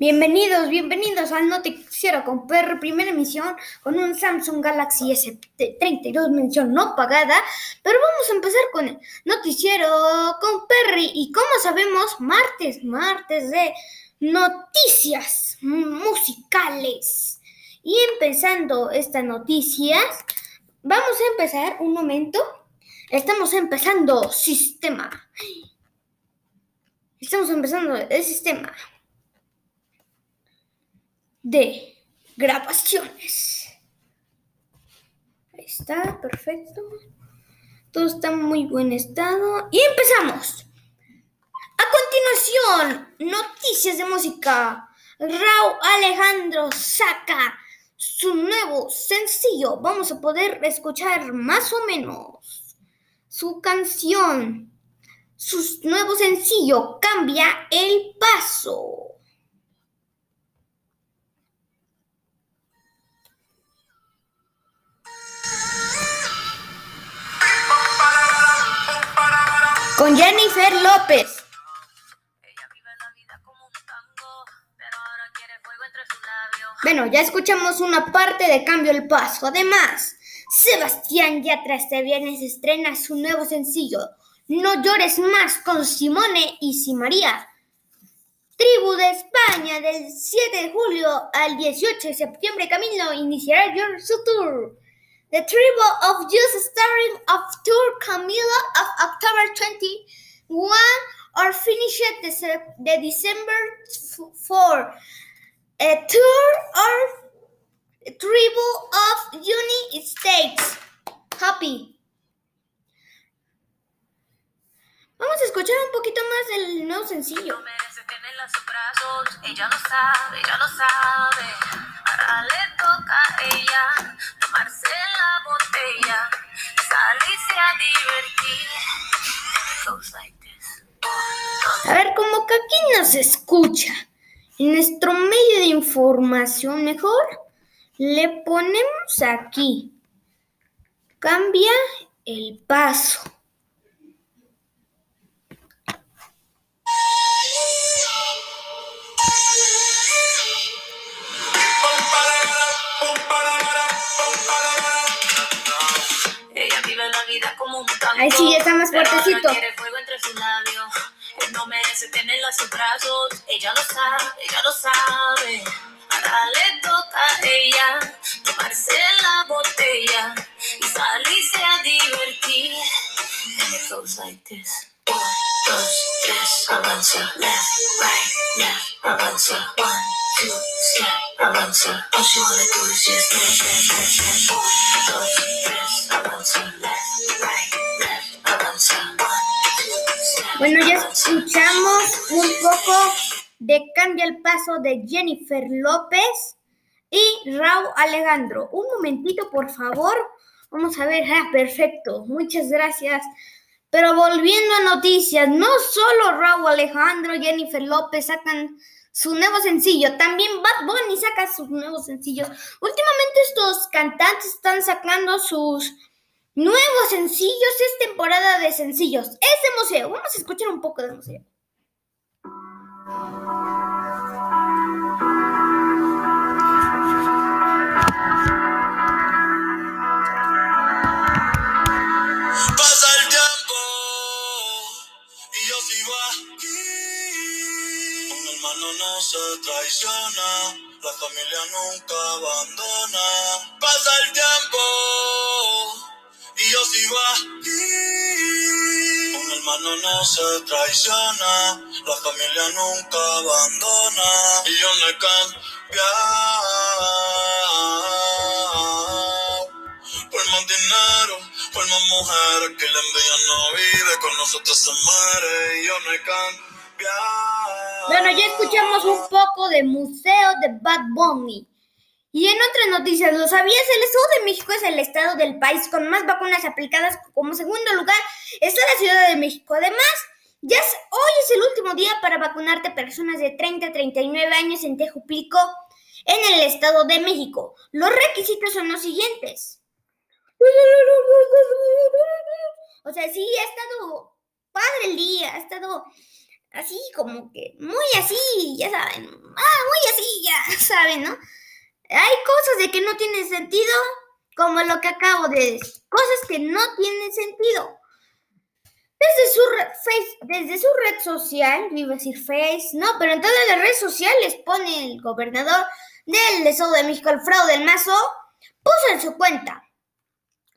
Bienvenidos, bienvenidos al Noticiero con PR, primera emisión con un Samsung Galaxy S32 mención no pagada. Pero vamos a empezar con el Noticiero con Perry. Y como sabemos, martes, martes de noticias musicales. Y empezando estas noticias, vamos a empezar un momento. Estamos empezando sistema. Estamos empezando el sistema de grabaciones. Ahí está, perfecto. Todo está en muy buen estado. Y empezamos. A continuación, noticias de música. Raúl Alejandro saca su nuevo sencillo. Vamos a poder escuchar más o menos su canción. Su nuevo sencillo cambia el paso. Con Jennifer López. Bueno, ya escuchamos una parte de Cambio el Paso. Además, Sebastián Yatra este viernes estrena su nuevo sencillo, No llores más, con Simone y Simaría. Tribu de España, del 7 de julio al 18 de septiembre, Camilo iniciará su tour. The Tribal of Youth starting of Tour Camila of October 21 or finished the, the December 4 a tour or Tribal of United States. Happy. Vamos a escuchar un poquito más del nuevo sencillo. Ella lo sabe, ella lo sabe. Que aquí no se escucha. En nuestro medio de información, mejor le ponemos aquí. Cambia el paso. Ahí sí, ya está más fuertecito. No merece tenerla en sus brazos. Ella lo sabe, ella lo sabe. Ahora le toca a ella tomarse la botella y salirse a divertir. And it goes like this. One, dos, tres, avanza. Left, right, left, avanza. One, two, step, avanza. All she wanna do is just dance, dance, dance, dance. One, dos, tres, avanza. Left. Bueno, ya escuchamos un poco de Cambia el Paso de Jennifer López y Raúl Alejandro. Un momentito, por favor. Vamos a ver. Ah, perfecto. Muchas gracias. Pero volviendo a noticias, no solo Raúl Alejandro, y Jennifer López sacan su nuevo sencillo, también Bad Bunny saca sus nuevos sencillos. Últimamente estos cantantes están sacando sus Nuevos sencillos es temporada de sencillos. Es de museo. Vamos a escuchar un poco de museo. Pasa el tiempo y yo sigo aquí. Un hermano no se traiciona, la familia nunca abandona. Pasa el tiempo No se traiciona, la familia nunca abandona. Y yo no he cambiado. Por más dinero, por más mujeres, que la envidia no vive, con nosotros se muere. Y yo no he cambiado. Bueno, ya escuchamos un poco de Museo de Bad Bunny. Y en otras noticias, ¿lo sabías? El Estado de México es el estado del país con más vacunas aplicadas. Como segundo lugar está la Ciudad de México. Además, ya hoy es el último día para vacunarte personas de 30 a 39 años en Tejuplico, en el Estado de México. Los requisitos son los siguientes. O sea, sí, ha estado padre el día, ha estado así como que muy así, ya saben, ah, muy así, ya saben, ¿no? Hay cosas de que no tienen sentido, como lo que acabo de decir, cosas que no tienen sentido. Desde su, face, desde su red social, iba a decir no, pero en todas las redes sociales pone el gobernador del Estado de México, Alfredo del Mazo, puso en su cuenta.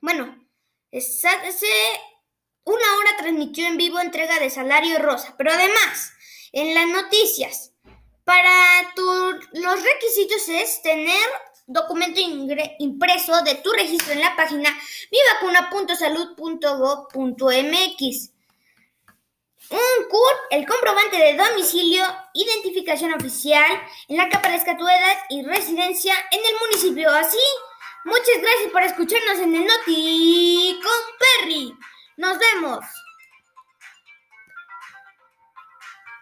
Bueno, hace una hora transmitió en vivo entrega de salario rosa, pero además, en las noticias, para tu, los requisitos es tener documento impreso de tu registro en la página mivacuna.salud.gov.mx. Un CUR, el comprobante de domicilio, identificación oficial, en la que aparezca tu edad y residencia en el municipio. Así, muchas gracias por escucharnos en el Noti con Perry. Nos vemos.